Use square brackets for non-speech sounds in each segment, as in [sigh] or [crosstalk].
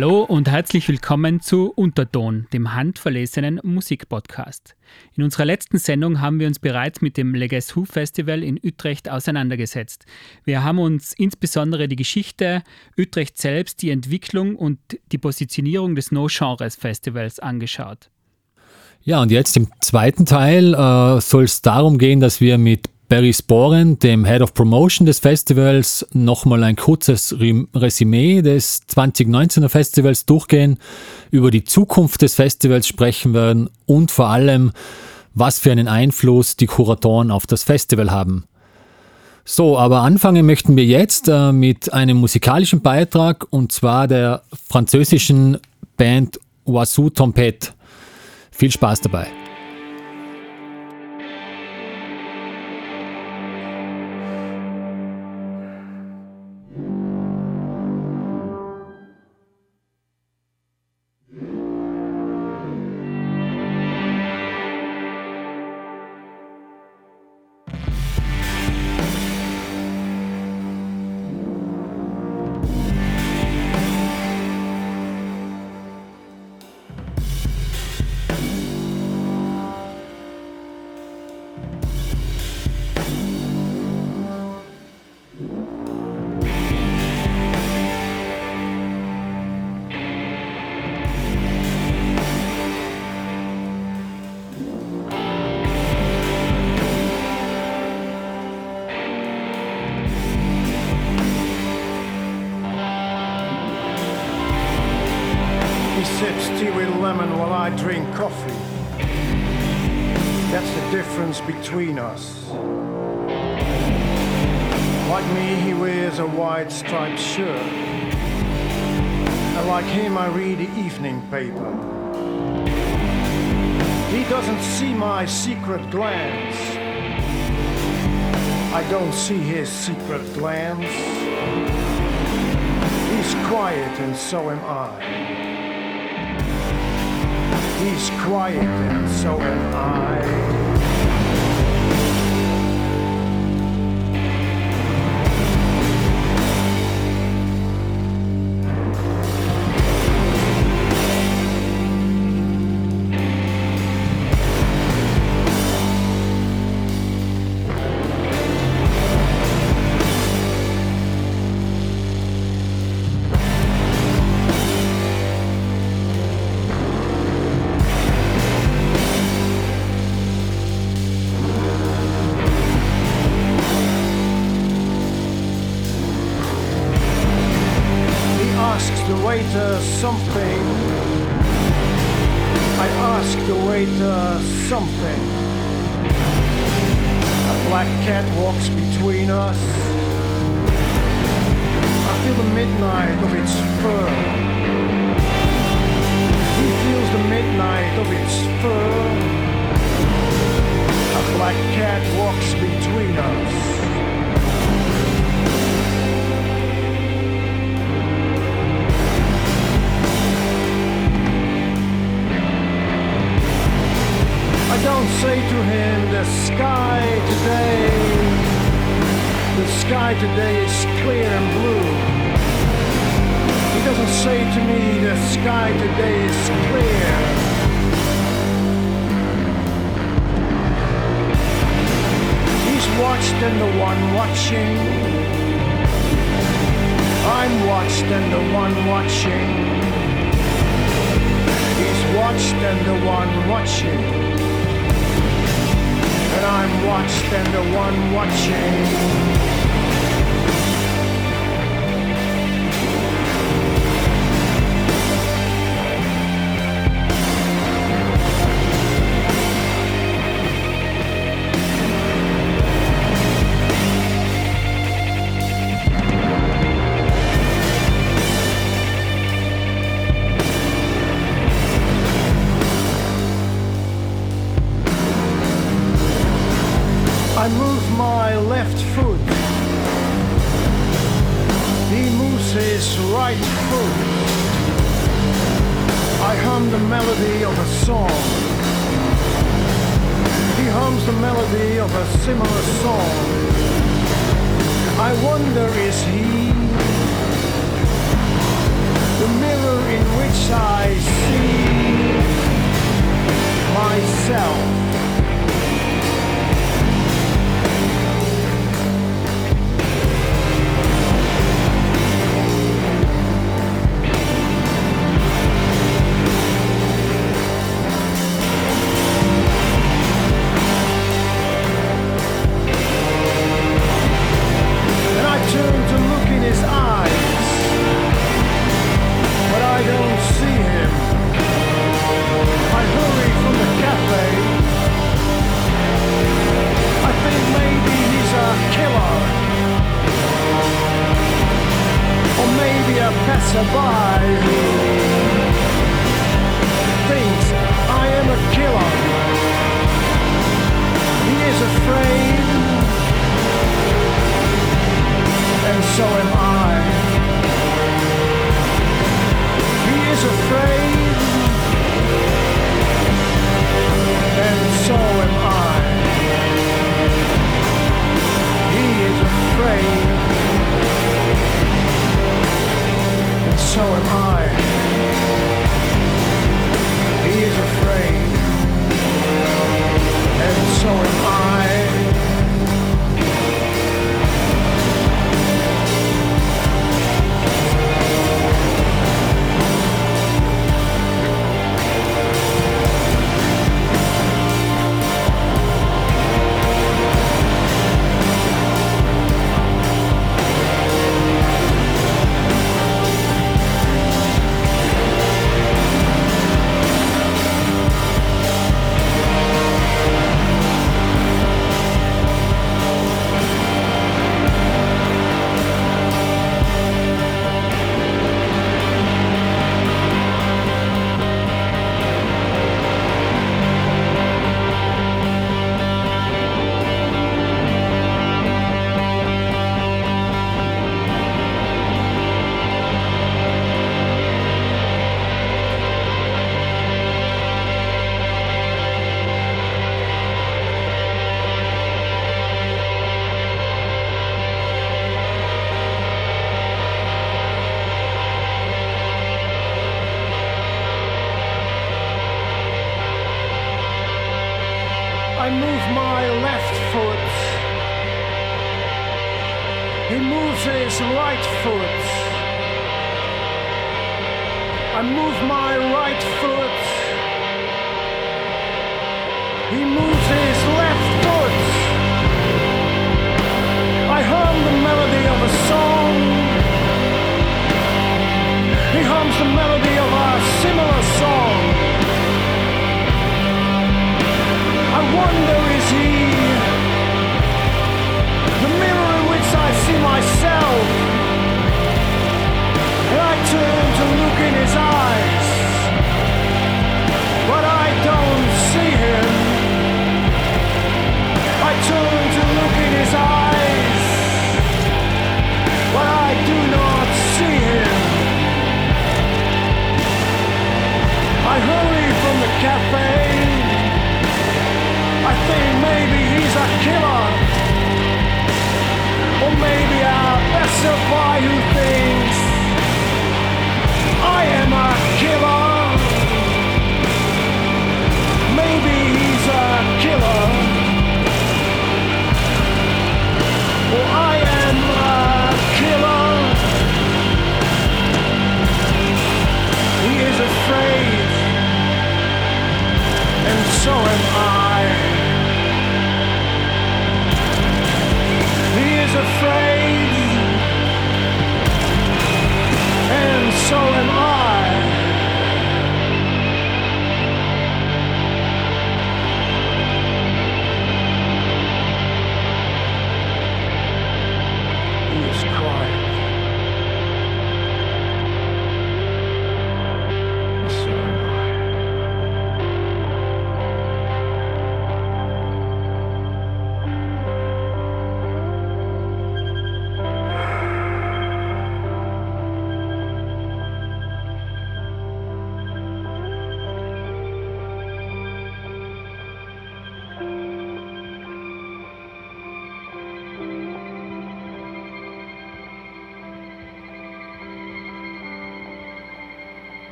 Hallo und herzlich willkommen zu Unterton, dem handverlesenen Musikpodcast. In unserer letzten Sendung haben wir uns bereits mit dem Leges Who Festival in Utrecht auseinandergesetzt. Wir haben uns insbesondere die Geschichte, Utrecht selbst, die Entwicklung und die Positionierung des No Genres Festivals angeschaut. Ja, und jetzt im zweiten Teil äh, soll es darum gehen, dass wir mit Barry Sporen, dem Head of Promotion des Festivals, nochmal ein kurzes Resümee des 2019er Festivals durchgehen, über die Zukunft des Festivals sprechen werden und vor allem, was für einen Einfluss die Kuratoren auf das Festival haben. So, aber anfangen möchten wir jetzt äh, mit einem musikalischen Beitrag und zwar der französischen Band Oiseau Trompette. Viel Spaß dabei. Between us. Like me, he wears a white striped shirt. And like him, I read the evening paper. He doesn't see my secret glance. I don't see his secret glance. He's quiet, and so am I. He's quiet, and so am I. don't say to him, the sky today, the sky today is clear and blue. He doesn't say to me, the sky today is clear. He's watched and the one watching. I'm watched and the one watching. He's watched and the one watching I'm watched and the one watching. yourself.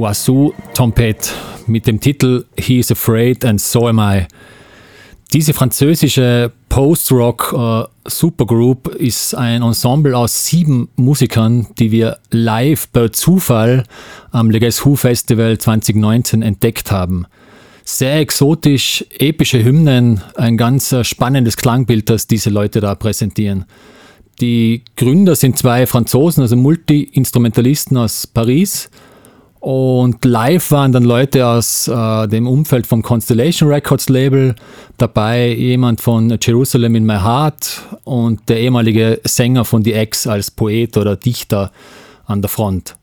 Wazoo Trompet mit dem Titel He is Afraid and So Am I. Diese französische Post-Rock-Supergroup äh, ist ein Ensemble aus sieben Musikern, die wir live per Zufall am Leges Who Festival 2019 entdeckt haben. Sehr exotisch, epische Hymnen, ein ganz äh, spannendes Klangbild, das diese Leute da präsentieren. Die Gründer sind zwei Franzosen, also Multi-Instrumentalisten aus Paris und live waren dann Leute aus äh, dem Umfeld vom Constellation Records Label dabei, jemand von Jerusalem in My Heart und der ehemalige Sänger von The X als Poet oder Dichter an der Front.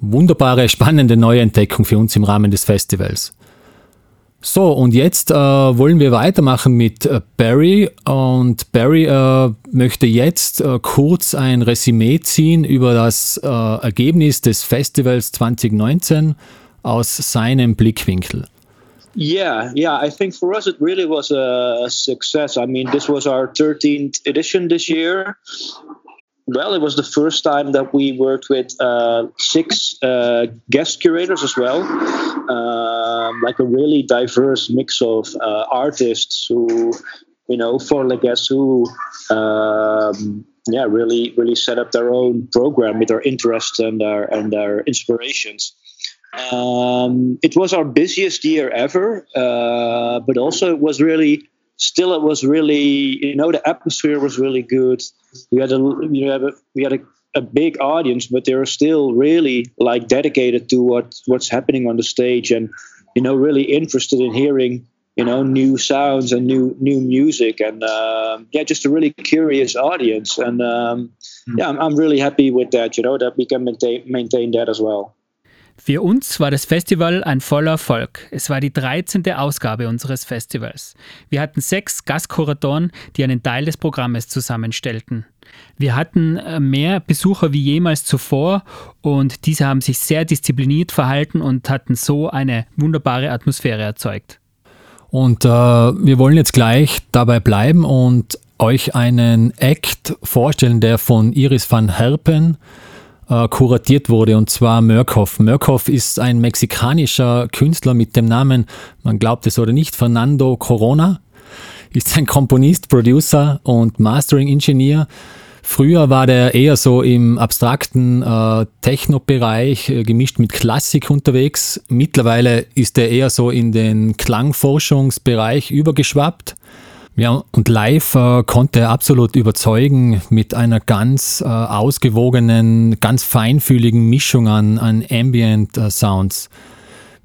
Wunderbare, spannende Neuentdeckung für uns im Rahmen des Festivals. So, und jetzt äh, wollen wir weitermachen mit äh, Barry. Und Barry äh, möchte jetzt äh, kurz ein Resümee ziehen über das äh, Ergebnis des Festivals 2019 aus seinem Blickwinkel. Yeah, yeah, I think for us it really was a success. I mean, this was our 13th edition this year. Well, it was the first time that we worked with uh, six uh, guest curators as well, um, like a really diverse mix of uh, artists who, you know, for like guests who, um, yeah, really, really set up their own program with their interests and their and their inspirations. Um, it was our busiest year ever, uh, but also it was really still it was really you know the atmosphere was really good we had a you know we had a, a big audience but they were still really like dedicated to what what's happening on the stage and you know really interested in hearing you know new sounds and new new music and um, yeah just a really curious audience and um, mm. yeah I'm, I'm really happy with that you know that we can maintain maintain that as well Für uns war das Festival ein voller Erfolg. Es war die 13. Ausgabe unseres Festivals. Wir hatten sechs Gastkuratoren, die einen Teil des Programmes zusammenstellten. Wir hatten äh, mehr Besucher wie jemals zuvor und diese haben sich sehr diszipliniert verhalten und hatten so eine wunderbare Atmosphäre erzeugt. Und äh, wir wollen jetzt gleich dabei bleiben und euch einen Act vorstellen, der von Iris van Herpen äh, kuratiert wurde, und zwar Murkoff. Murkoff ist ein mexikanischer Künstler mit dem Namen, man glaubt es oder nicht, Fernando Corona. Ist ein Komponist, Producer und Mastering-Ingenieur. Früher war der eher so im abstrakten äh, Techno-Bereich äh, gemischt mit Klassik unterwegs. Mittlerweile ist er eher so in den Klangforschungsbereich übergeschwappt. Ja, und live äh, konnte er absolut überzeugen mit einer ganz äh, ausgewogenen, ganz feinfühligen Mischung an, an Ambient äh.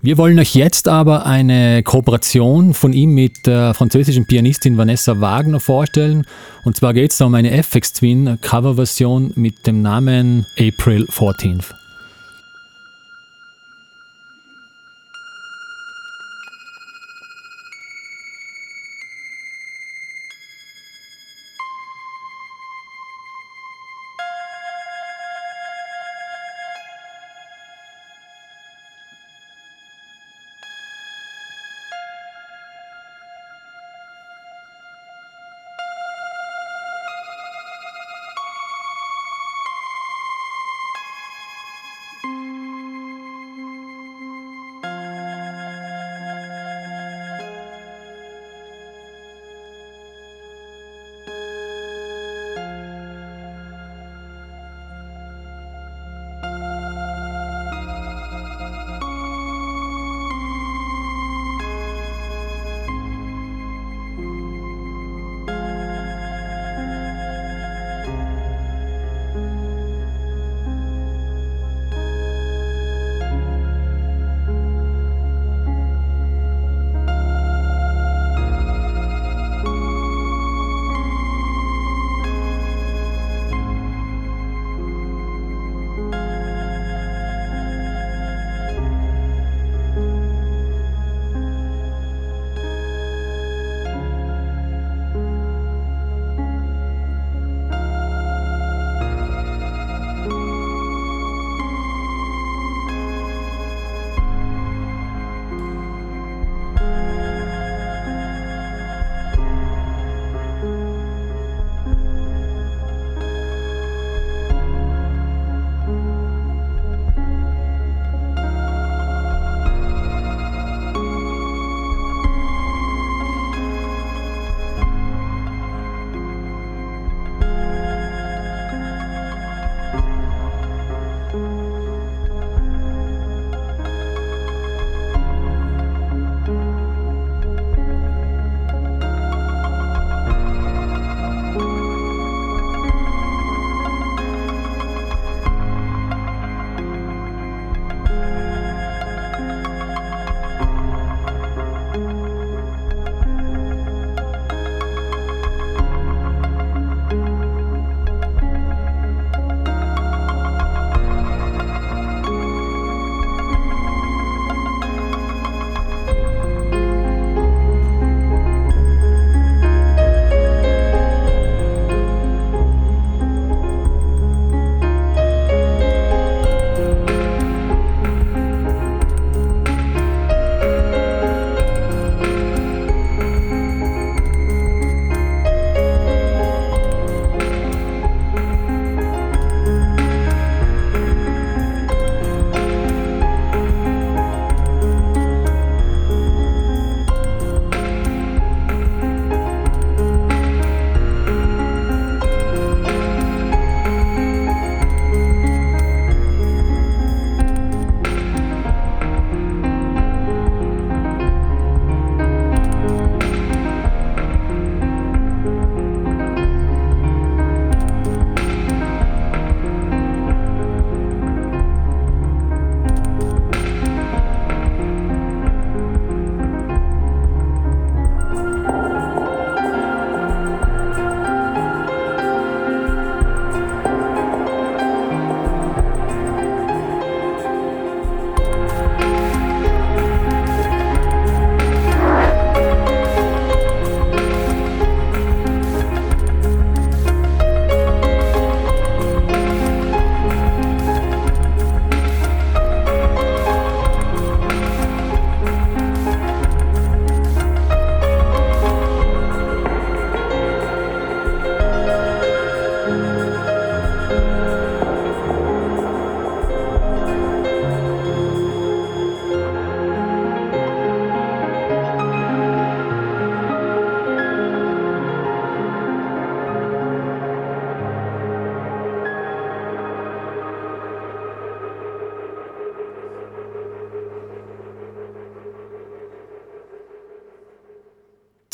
Wir wollen euch jetzt aber eine Kooperation von ihm mit der französischen Pianistin Vanessa Wagner vorstellen. Und zwar geht es um eine FX Twin Coverversion mit dem Namen April 14th.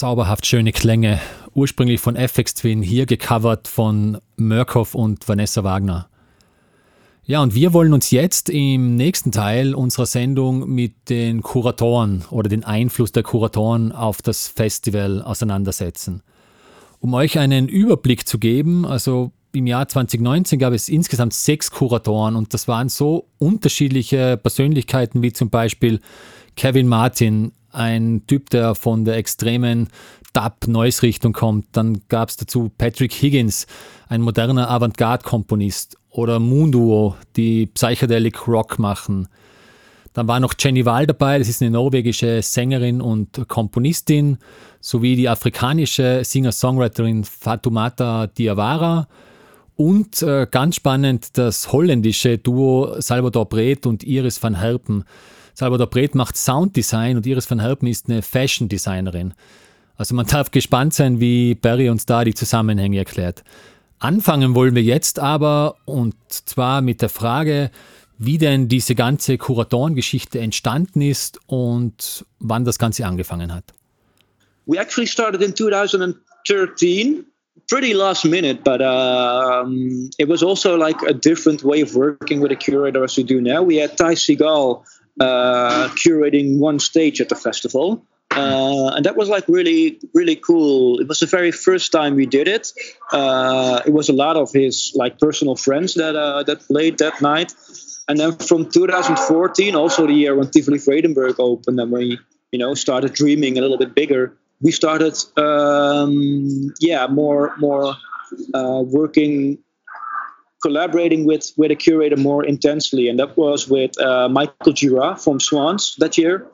Zauberhaft schöne Klänge, ursprünglich von FX Twin, hier gecovert von Murkoff und Vanessa Wagner. Ja, und wir wollen uns jetzt im nächsten Teil unserer Sendung mit den Kuratoren oder den Einfluss der Kuratoren auf das Festival auseinandersetzen. Um euch einen Überblick zu geben, also im Jahr 2019 gab es insgesamt sechs Kuratoren und das waren so unterschiedliche Persönlichkeiten wie zum Beispiel Kevin Martin, ein Typ, der von der extremen Dub-Noise-Richtung kommt. Dann gab es dazu Patrick Higgins, ein moderner Avantgarde-Komponist. Oder Moonduo, die Psychedelic Rock machen. Dann war noch Jenny Wahl dabei, das ist eine norwegische Sängerin und Komponistin, sowie die afrikanische Singer-Songwriterin Fatoumata Diawara und äh, ganz spannend das holländische Duo Salvador Breth und Iris van Herpen. Salvador Breth macht Sounddesign und Iris van Herpen ist eine Fashion Designerin. Also man [laughs] darf gespannt sein, wie Barry uns da die Zusammenhänge erklärt. Anfangen wollen wir jetzt aber und zwar mit der Frage, wie denn diese ganze Kuratorengeschichte entstanden ist und wann das Ganze angefangen hat. We actually started in 2013 pretty last minute, but um, it was also like a different way of working with a curator as we do now. We had Ty Seagal curating one stage at the festival. Uh, and that was like really really cool. It was the very first time we did it. Uh, it was a lot of his like personal friends that uh, that played that night. And then from 2014 also the year when tivoli vredenburg opened and we you know started dreaming a little bit bigger we started um, yeah more more uh, working collaborating with with a curator more intensely and that was with uh, michael gira from swans that year.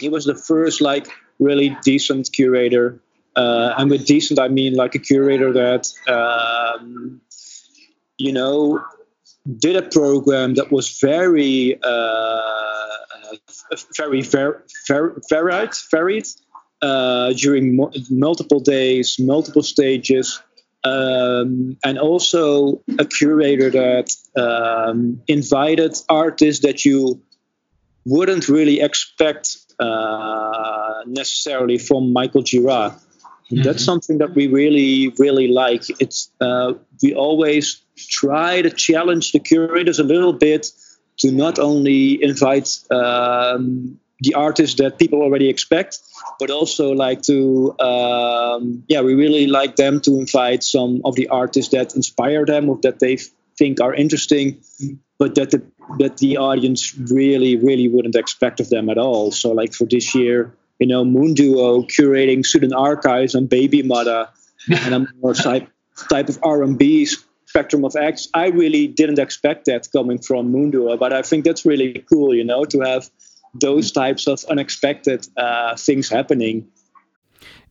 He was the first like really decent curator uh, and with decent i mean like a curator that um, you know did a program that was very uh, uh very ver- ver- varied varied uh, during mo- multiple days multiple stages um, and also a curator that um, invited artists that you wouldn't really expect uh, necessarily from Michael Girard. Mm-hmm. That's something that we really, really like. It's uh, we always try to challenge the curators a little bit to not only invite um, the artists that people already expect, but also like to um, yeah, we really like them to invite some of the artists that inspire them or that they think are interesting, but that the that the audience really, really wouldn't expect of them at all. So, like for this year, you know, Moon Duo curating student archives and Baby Mother and a more [laughs] type type of R&B spectrum of acts. I really didn't expect that coming from Moon Duo, but I think that's really cool, you know, to have those types of unexpected uh, things happening.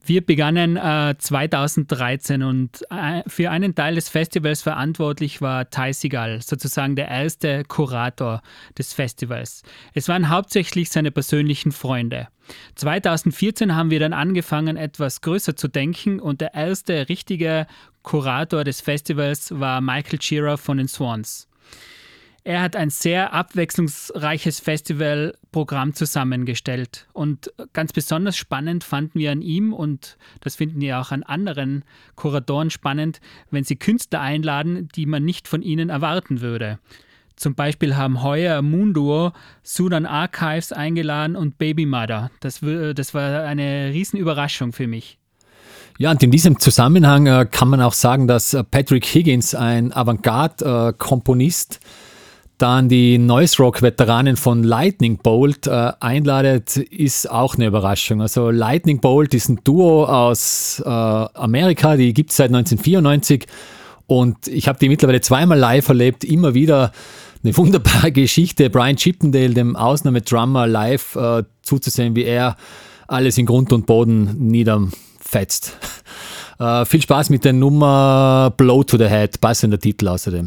Wir begannen äh, 2013 und äh, für einen Teil des Festivals verantwortlich war Ty Seagal, sozusagen der erste Kurator des Festivals. Es waren hauptsächlich seine persönlichen Freunde. 2014 haben wir dann angefangen, etwas größer zu denken und der erste richtige Kurator des Festivals war Michael Shearer von den Swans. Er hat ein sehr abwechslungsreiches Festivalprogramm zusammengestellt. Und ganz besonders spannend fanden wir an ihm, und das finden wir auch an anderen Kuratoren spannend, wenn sie Künstler einladen, die man nicht von ihnen erwarten würde. Zum Beispiel haben heuer Moonduo Sudan Archives eingeladen und Baby Mother. Das, das war eine Riesenüberraschung für mich. Ja, und in diesem Zusammenhang äh, kann man auch sagen, dass äh, Patrick Higgins, ein Avantgarde-Komponist, äh, dann die Noise Rock-Veteranen von Lightning Bolt äh, einladet, ist auch eine Überraschung. Also Lightning Bolt ist ein Duo aus äh, Amerika, die gibt es seit 1994 und ich habe die mittlerweile zweimal live erlebt, immer wieder eine [laughs] wunderbare Geschichte. Brian Chippendale, dem Ausnahmedrummer, live äh, zuzusehen, wie er alles in Grund und Boden niederfetzt. [laughs] Äh, viel Spaß mit der Nummer Blow to the Head, passender Titel außerdem.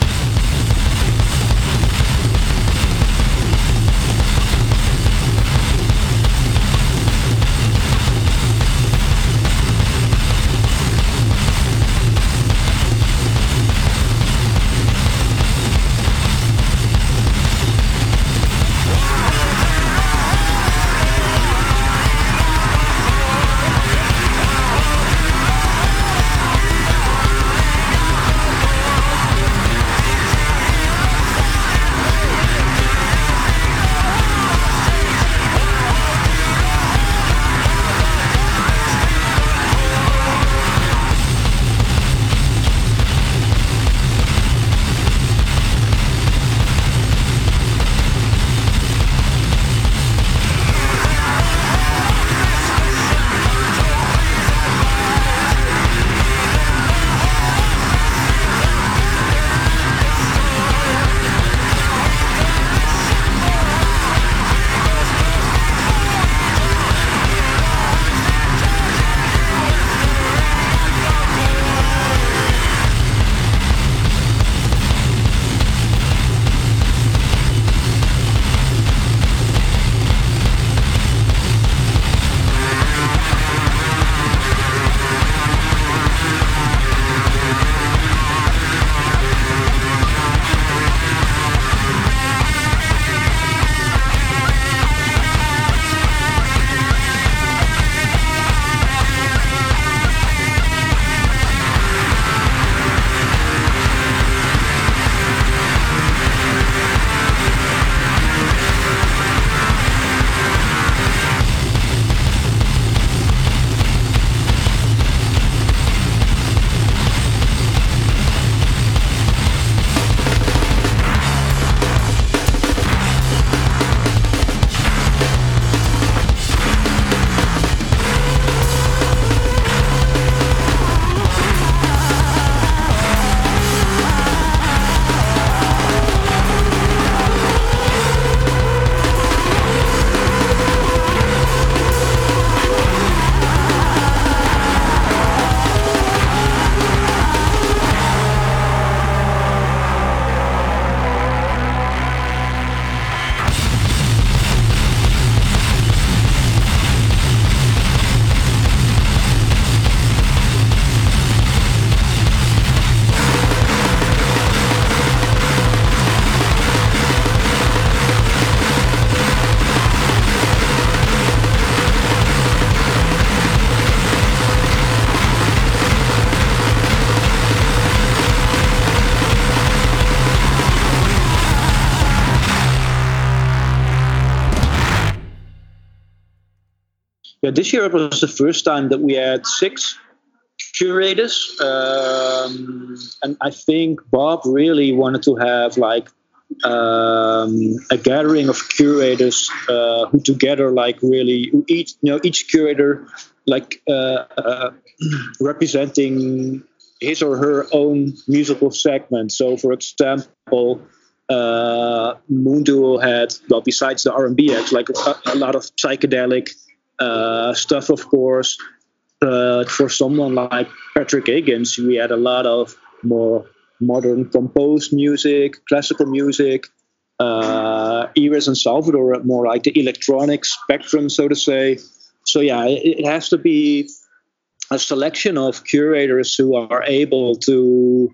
This year it was the first time that we had six curators, um, and I think Bob really wanted to have like um, a gathering of curators uh, who together like really each you know each curator like uh, uh, [clears throat] representing his or her own musical segment. So, for example, uh, Mundo had well, besides the R&B acts, like a, a lot of psychedelic uh, stuff, of course. But for someone like Patrick Higgins, we had a lot of more modern composed music, classical music. Uh, Iris and Salvador more like the electronic spectrum, so to say. So yeah, it, it has to be a selection of curators who are able to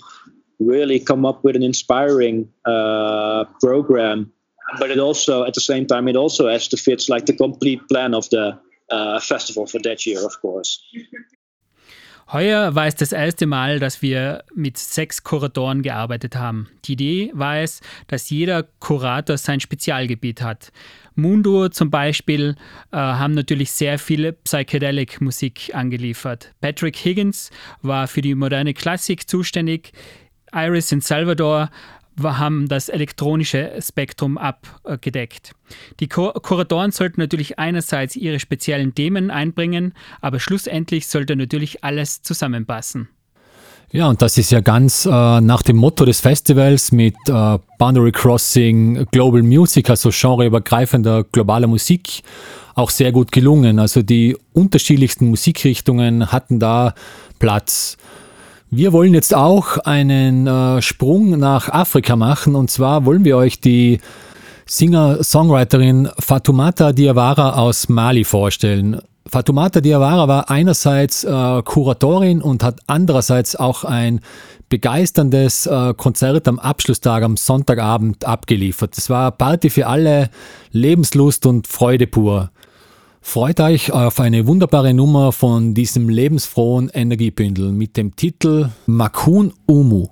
really come up with an inspiring uh, program. But it also, at the same time, it also has to fit like the complete plan of the uh, festival for that year, of course. Heuer war es das erste Mal, dass wir mit sechs Kuratoren gearbeitet haben. Die Idee war es, dass jeder Kurator sein Spezialgebiet hat. Mundo zum Beispiel äh, haben natürlich sehr viele Psychedelic-Musik angeliefert. Patrick Higgins war für die moderne Klassik zuständig. Iris in Salvador haben das elektronische Spektrum abgedeckt. Die Kuratoren sollten natürlich einerseits ihre speziellen Themen einbringen, aber schlussendlich sollte natürlich alles zusammenpassen. Ja, und das ist ja ganz äh, nach dem Motto des Festivals mit äh, Boundary Crossing Global Music, also genreübergreifender globaler Musik, auch sehr gut gelungen. Also die unterschiedlichsten Musikrichtungen hatten da Platz. Wir wollen jetzt auch einen äh, Sprung nach Afrika machen und zwar wollen wir euch die Singer-Songwriterin Fatoumata Diawara aus Mali vorstellen. Fatoumata Diawara war einerseits äh, Kuratorin und hat andererseits auch ein begeisterndes äh, Konzert am Abschlusstag am Sonntagabend abgeliefert. Es war Party für alle, Lebenslust und Freude pur. Freut euch auf eine wunderbare Nummer von diesem lebensfrohen Energiebündel mit dem Titel Makun Umu.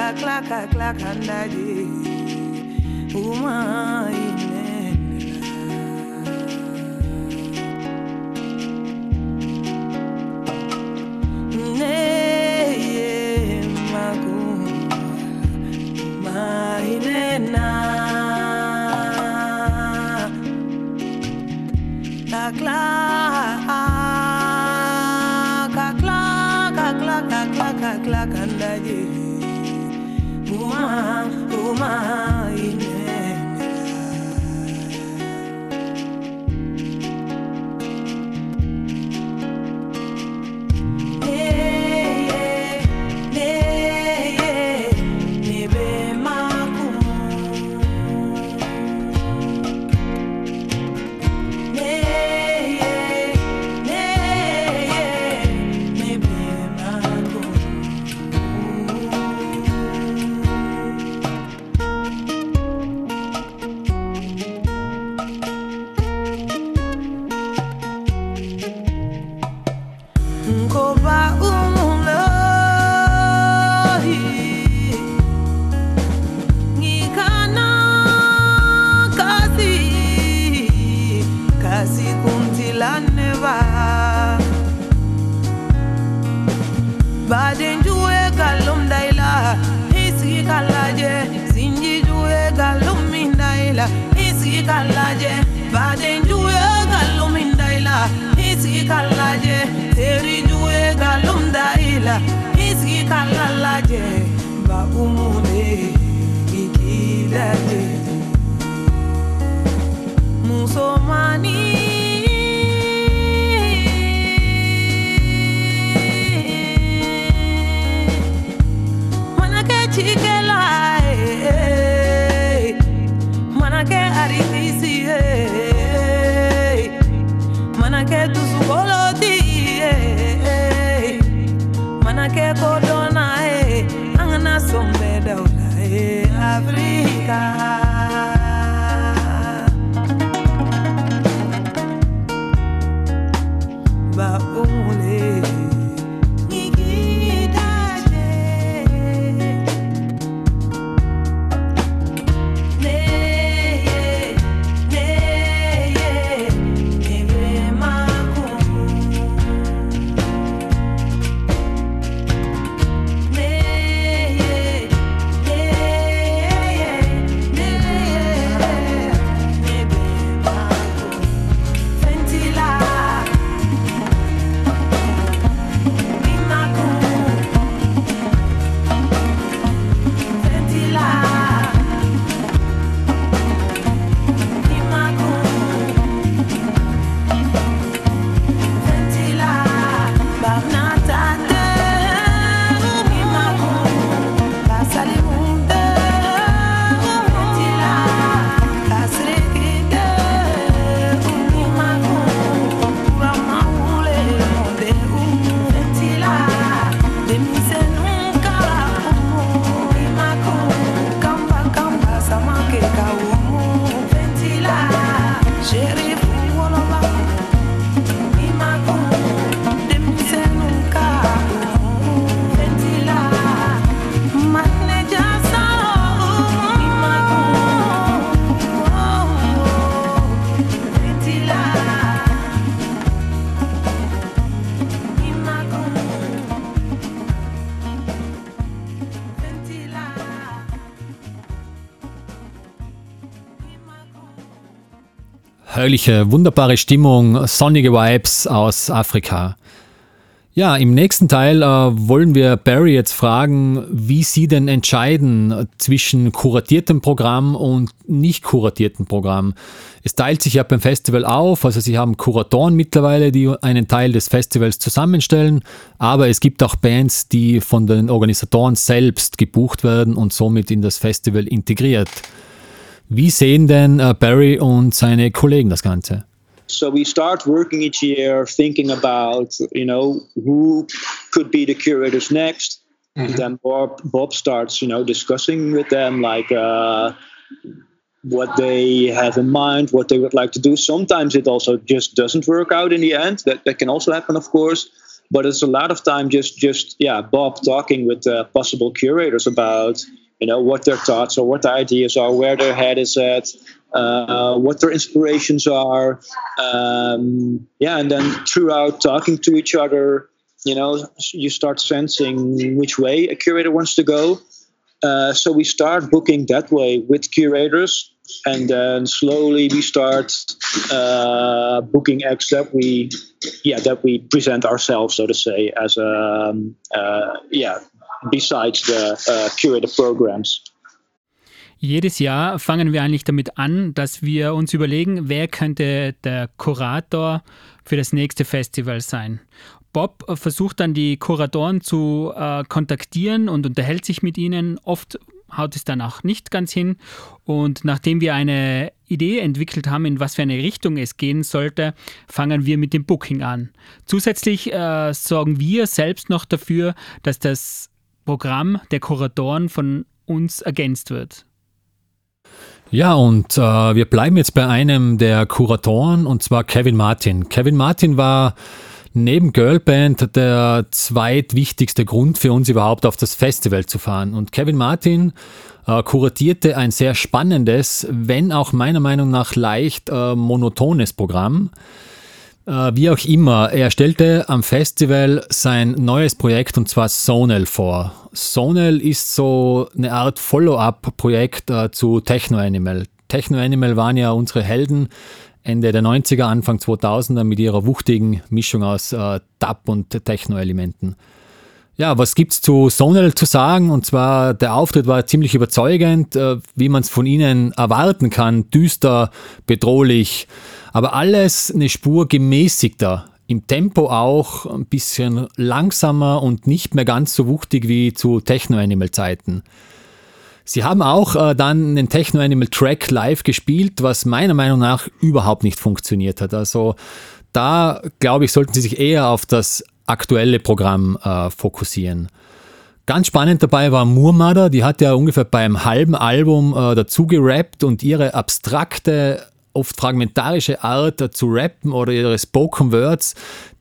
klaka klaka klaka ndaje umainenela neye maku mainena ah, klaka klaka klaka klaka klaka woman, woman. manake tusukoloti eh, eh. manake kodona e eh. angana sombe daula e afrika. Ba umule Herrliche, wunderbare Stimmung, sonnige Vibes aus Afrika. Ja, im nächsten Teil äh, wollen wir Barry jetzt fragen, wie sie denn entscheiden zwischen kuratiertem Programm und nicht kuratiertem Programm. Es teilt sich ja beim Festival auf, also sie haben Kuratoren mittlerweile, die einen Teil des Festivals zusammenstellen, aber es gibt auch Bands, die von den Organisatoren selbst gebucht werden und somit in das Festival integriert. Wie sehen denn äh, Barry und seine Kollegen das Ganze? So we start working each year, thinking about you know who could be the curators next. And then Bob Bob starts you know discussing with them like uh, what they have in mind, what they would like to do. Sometimes it also just doesn't work out in the end. That that can also happen, of course. But it's a lot of time just just yeah Bob talking with uh, possible curators about you know what their thoughts or what their ideas are, where their head is at, uh, what their inspirations are. Um, yeah, and then throughout talking to each other, you know, you start sensing which way a curator wants to go. Uh, so we start booking that way with curators, and then slowly we start uh, booking acts that we, yeah, that we present ourselves, so to say, as a, um, uh, yeah, besides the uh, curated programs. Jedes Jahr fangen wir eigentlich damit an, dass wir uns überlegen, wer könnte der Kurator für das nächste Festival sein. Bob versucht dann die Kuratoren zu äh, kontaktieren und unterhält sich mit ihnen. Oft haut es dann auch nicht ganz hin. Und nachdem wir eine Idee entwickelt haben, in was für eine Richtung es gehen sollte, fangen wir mit dem Booking an. Zusätzlich äh, sorgen wir selbst noch dafür, dass das Programm der Kuratoren von uns ergänzt wird. Ja, und äh, wir bleiben jetzt bei einem der Kuratoren, und zwar Kevin Martin. Kevin Martin war neben Girlband der zweitwichtigste Grund für uns überhaupt auf das Festival zu fahren. Und Kevin Martin äh, kuratierte ein sehr spannendes, wenn auch meiner Meinung nach leicht äh, monotones Programm. Äh, wie auch immer, er stellte am Festival sein neues Projekt und zwar Sonel vor. Sonel ist so eine Art Follow-up-Projekt äh, zu Techno Animal. Techno Animal waren ja unsere Helden Ende der 90er, Anfang 2000er mit ihrer wuchtigen Mischung aus äh, Dub und Techno-Elementen. Ja, was gibt's zu Sonel zu sagen? Und zwar, der Auftritt war ziemlich überzeugend, äh, wie man es von ihnen erwarten kann. Düster, bedrohlich, aber alles eine Spur gemäßigter. Im Tempo auch ein bisschen langsamer und nicht mehr ganz so wuchtig wie zu Techno-Animal-Zeiten. Sie haben auch äh, dann einen Techno-Animal-Track live gespielt, was meiner Meinung nach überhaupt nicht funktioniert hat. Also da, glaube ich, sollten Sie sich eher auf das aktuelle Programm äh, fokussieren. Ganz spannend dabei war Murmada, die hat ja ungefähr beim halben Album äh, dazu gerappt und ihre abstrakte, oft fragmentarische Art zu rappen oder ihre Spoken Words,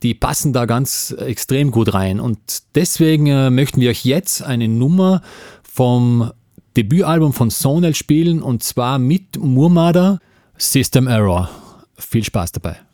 die passen da ganz extrem gut rein. Und deswegen äh, möchten wir euch jetzt eine Nummer vom Debütalbum von Sonel spielen und zwar mit Murmada System Error. Viel Spaß dabei.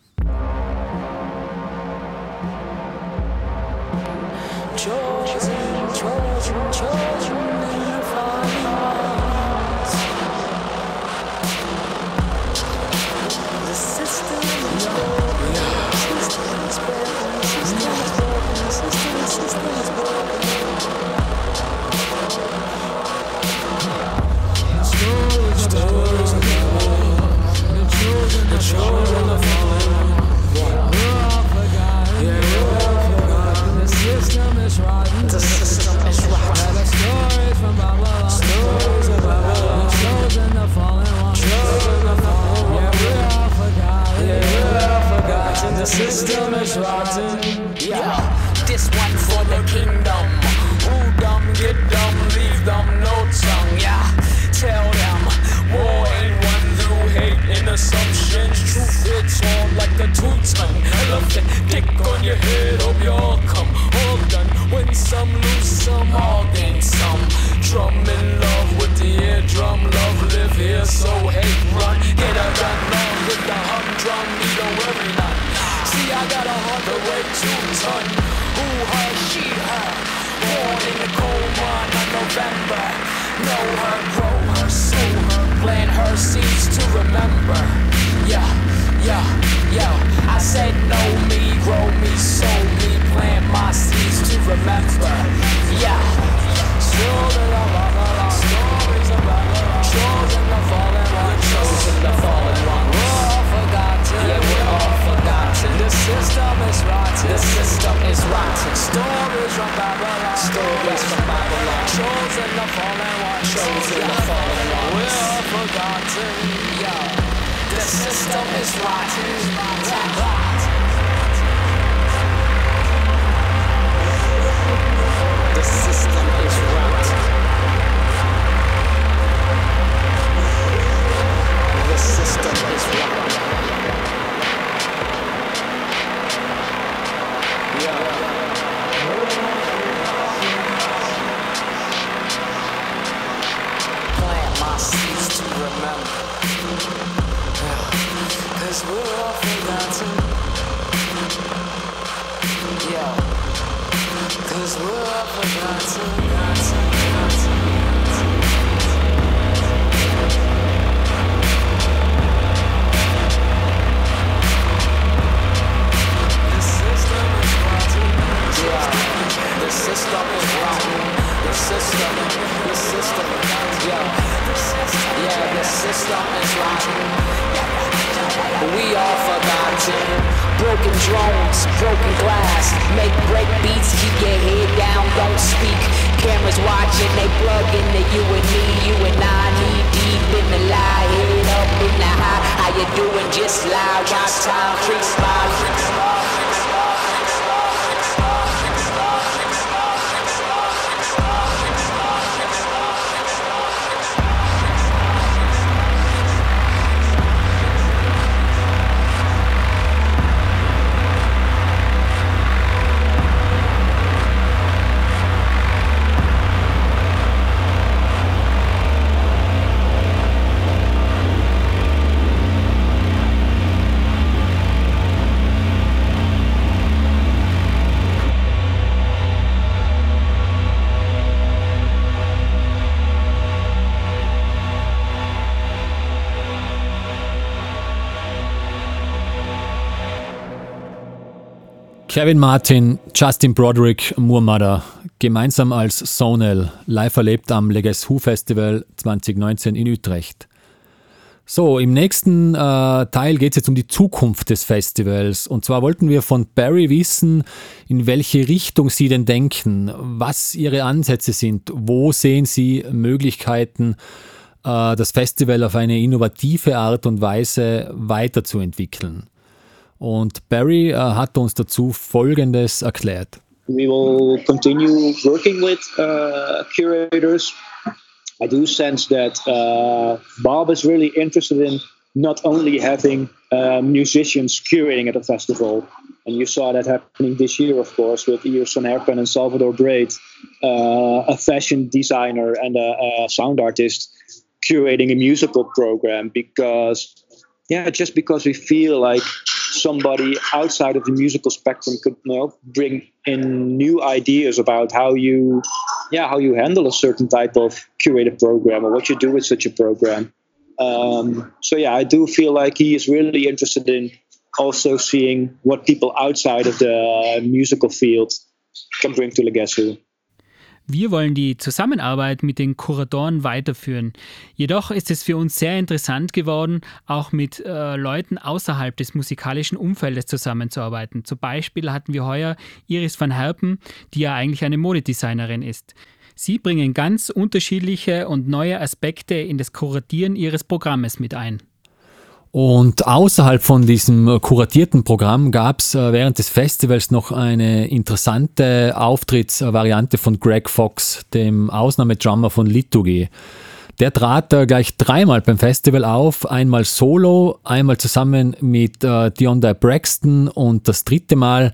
Your head, hope you all come. All done. Win some, lose some, all gain some. Drum in love with the eardrum. Love live here, so hate run. Get a gun on with the humdrum. Need a worry. See, I got a heart that weigh two ton. Who, her, she, her. Born in the cold mine of November. Know her, grow her, sow her, plant her seeds to remember. Yeah, yeah, yeah. I said know me, grow me, sow me, plant my seeds to remember. Yeah. Children of Babylon, stories of Babylon, chosen the fallen one, chosen the fallen one. We're all forgotten. Yeah, we're all forgotten. The system is rotten. The system is rotten. Stories from Babylon. Stories from Babylon. Chosen the fallen one. Chosen the fallen one. We're all forgotten. Yeah. The system is rotten. The system is rotten. The system is rotten. Plant my seeds to remember. We're all forgotten. Yeah. Cause we're all forgotten. forgotten, forgotten. Yeah. The system is rotten. The system, the system, yeah. Yeah, the system is rotten. We all forgotten. Broken drones, broken glass. Make break beats, keep your head down, don't speak. Cameras watching, they plug into you and me, you and I. Knee deep in the lie, head up in the high. How you doing? Just lie, watch time creeps by. creeps by, Kevin Martin, Justin Broderick, Murmada, gemeinsam als Sonel, live erlebt am Leges Who Festival 2019 in Utrecht. So, im nächsten äh, Teil geht es jetzt um die Zukunft des Festivals. Und zwar wollten wir von Barry wissen, in welche Richtung Sie denn denken, was Ihre Ansätze sind, wo sehen Sie Möglichkeiten, äh, das Festival auf eine innovative Art und Weise weiterzuentwickeln. Und Barry äh, hat uns dazu Folgendes erklärt. we will continue working with uh, curators. I do sense that uh, Bob is really interested in not only having uh, musicians curating at a festival, and you saw that happening this year, of course, with Emerson Herpen and Salvador Braid, uh, a fashion designer and a, a sound artist curating a musical program because yeah just because we feel like somebody outside of the musical spectrum could you know, bring in new ideas about how you yeah how you handle a certain type of curated program or what you do with such a program um, so yeah i do feel like he is really interested in also seeing what people outside of the musical field can bring to Legacy. Wir wollen die Zusammenarbeit mit den Kuratoren weiterführen. Jedoch ist es für uns sehr interessant geworden, auch mit äh, Leuten außerhalb des musikalischen Umfeldes zusammenzuarbeiten. Zum Beispiel hatten wir heuer Iris van Herpen, die ja eigentlich eine Modedesignerin ist. Sie bringen ganz unterschiedliche und neue Aspekte in das Kuratieren ihres Programmes mit ein. Und außerhalb von diesem kuratierten Programm gab es äh, während des Festivals noch eine interessante Auftrittsvariante von Greg Fox, dem Ausnahmedrummer von Liturgy. Der trat äh, gleich dreimal beim Festival auf, einmal solo, einmal zusammen mit äh, Dionda Braxton und das dritte Mal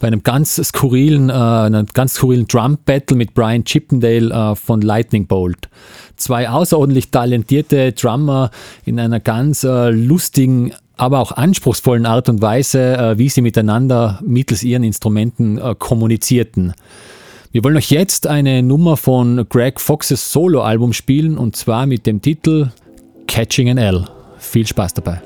bei einem ganz skurrilen, äh, einem ganz skurrilen Drum Battle mit Brian Chippendale äh, von Lightning Bolt. Zwei außerordentlich talentierte Drummer in einer ganz äh, lustigen, aber auch anspruchsvollen Art und Weise, äh, wie sie miteinander mittels ihren Instrumenten äh, kommunizierten. Wir wollen euch jetzt eine Nummer von Greg Foxes Soloalbum spielen und zwar mit dem Titel Catching an L. Viel Spaß dabei.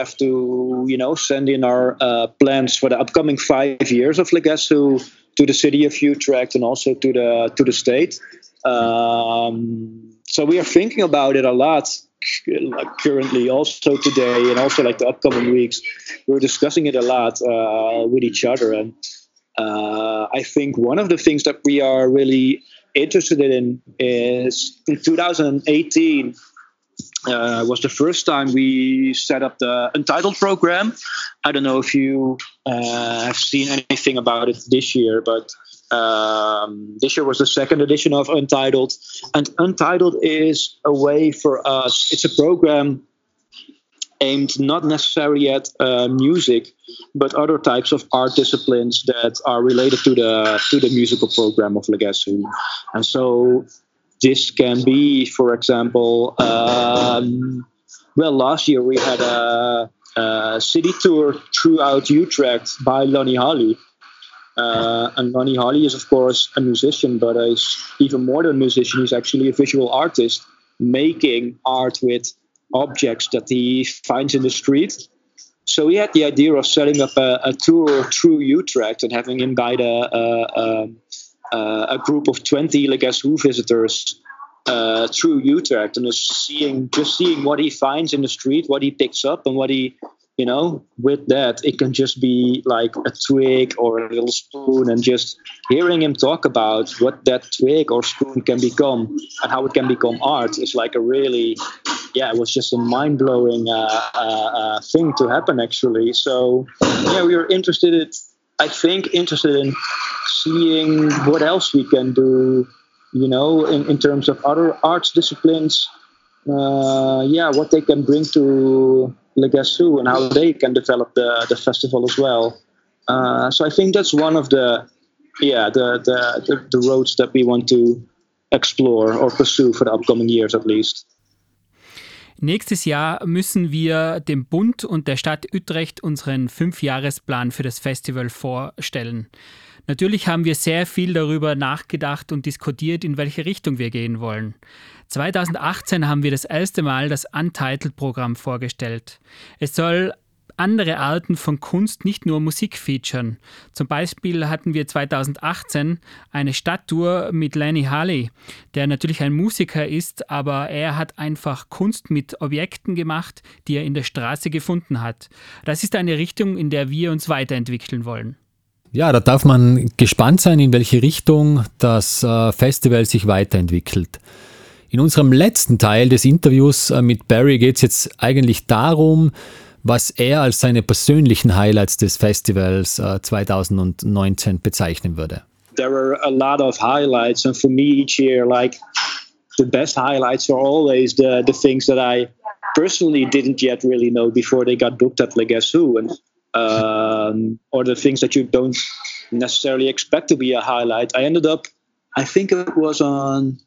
Have to you know send in our uh, plans for the upcoming five years of Legasso to the city of Utrecht and also to the to the state. Um, so we are thinking about it a lot like currently also today and also like the upcoming weeks we're discussing it a lot uh, with each other and uh, i think one of the things that we are really interested in is in 2018 uh, was the first time we set up the Untitled program. I don't know if you uh, have seen anything about it this year, but um, this year was the second edition of Untitled. And Untitled is a way for us, it's a program aimed not necessarily at uh, music, but other types of art disciplines that are related to the to the musical program of Legacy. And so this can be, for example, um, well, last year we had a, a, city tour throughout Utrecht by Lonnie Holly. Uh, and Lonnie Holly is, of course, a musician, but is even more than a musician. He's actually a visual artist making art with objects that he finds in the street. So he had the idea of setting up a, a tour through Utrecht and having him guide a, a, a group of 20 Legas Who visitors uh, through Utrecht and just seeing just seeing what he finds in the street, what he picks up, and what he you know with that it can just be like a twig or a little spoon and just hearing him talk about what that twig or spoon can become and how it can become art is like a really yeah it was just a mind-blowing uh, uh, uh thing to happen actually. So yeah we were interested in, i think interested in seeing what else we can do you know in, in terms of other arts disciplines uh, yeah what they can bring to Legasu and how they can develop the, the festival as well. Uh, so I think that's one of the yeah the, the, the the roads that we want to explore or pursue for the upcoming years at least. Nächstes Jahr müssen wir dem Bund und der Stadt Utrecht unseren Fünfjahresplan für das Festival vorstellen. Natürlich haben wir sehr viel darüber nachgedacht und diskutiert, in welche Richtung wir gehen wollen. 2018 haben wir das erste Mal das Untitled-Programm vorgestellt. Es soll andere Arten von Kunst, nicht nur Musik featuren. Zum Beispiel hatten wir 2018 eine Stadttour mit Lenny Halley, der natürlich ein Musiker ist, aber er hat einfach Kunst mit Objekten gemacht, die er in der Straße gefunden hat. Das ist eine Richtung, in der wir uns weiterentwickeln wollen. Ja, da darf man gespannt sein, in welche Richtung das äh, Festival sich weiterentwickelt. In unserem letzten Teil des Interviews äh, mit Barry geht es jetzt eigentlich darum, was er als seine persönlichen Highlights des Festivals 2019 äh, bezeichnen würde. There are a lot of highlights and for me each year like the best highlights are always the the things that I personally didn't yet really know before they got booked at Legasu and um, or the things that you don't necessarily expect to be a highlight. I ended up, I think it was on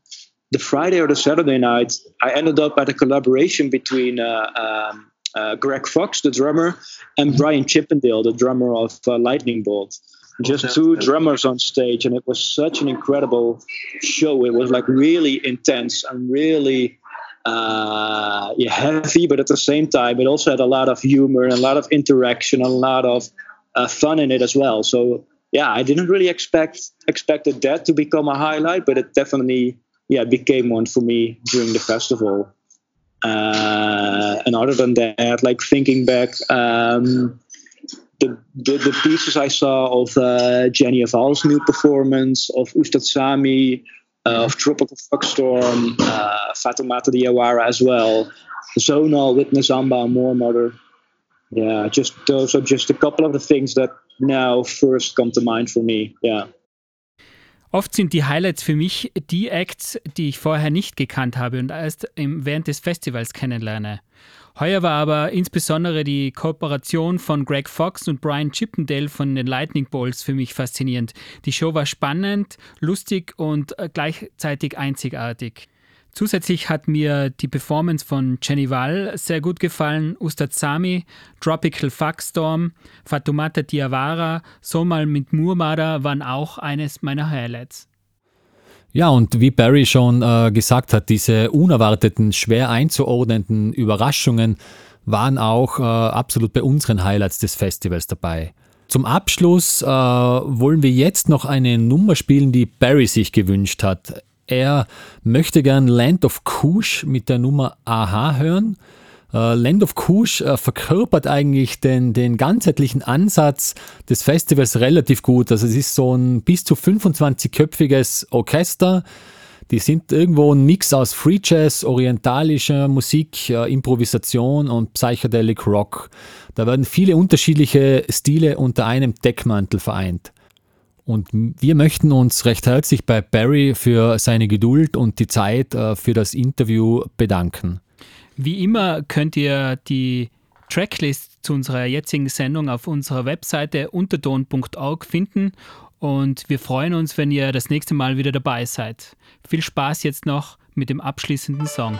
the Friday or the Saturday night, I ended up at a collaboration between uh, um, uh, Greg Fox, the drummer, and Brian Chippendale, the drummer of uh, Lightning Bolt. Just two drummers on stage, and it was such an incredible show. It was like really intense and really uh, yeah, heavy, but at the same time, it also had a lot of humor and a lot of interaction, a lot of uh, fun in it as well. So yeah, I didn't really expect expected that to become a highlight, but it definitely yeah became one for me during the festival. Uh, and other than that, like thinking back, um, the, the, the pieces I saw of uh, Jenny Aval's new performance of Ustad Sami, uh, of Tropical Fuckstorm, uh, Diawara as well, Zonal, with Witness and More Mother. Yeah, just those are just a couple of the things that now first come to mind for me. Yeah. Oft sind die Highlights für mich die Acts, die ich vorher nicht gekannt habe und erst während des Festivals kennenlerne. Heuer war aber insbesondere die Kooperation von Greg Fox und Brian Chippendale von den Lightning Balls für mich faszinierend. Die Show war spannend, lustig und äh, gleichzeitig einzigartig. Zusätzlich hat mir die Performance von Jenny Wall sehr gut gefallen, Ustad Sami, Tropical Fuckstorm, Fatumata Diawara, Somal mit Murmada waren auch eines meiner Highlights. Ja, und wie Barry schon äh, gesagt hat, diese unerwarteten, schwer einzuordnenden Überraschungen waren auch äh, absolut bei unseren Highlights des Festivals dabei. Zum Abschluss äh, wollen wir jetzt noch eine Nummer spielen, die Barry sich gewünscht hat. Er möchte gern Land of Kush mit der Nummer Aha hören. Äh, Land of Kush äh, verkörpert eigentlich den, den ganzheitlichen Ansatz des Festivals relativ gut. Also es ist so ein bis zu 25-köpfiges Orchester. Die sind irgendwo ein Mix aus Free Jazz, orientalischer Musik, äh, Improvisation und Psychedelic Rock. Da werden viele unterschiedliche Stile unter einem Deckmantel vereint. Und wir möchten uns recht herzlich bei Barry für seine Geduld und die Zeit äh, für das Interview bedanken. Wie immer könnt ihr die Tracklist zu unserer jetzigen Sendung auf unserer Webseite unterton.org finden und wir freuen uns, wenn ihr das nächste Mal wieder dabei seid. Viel Spaß jetzt noch mit dem abschließenden Song.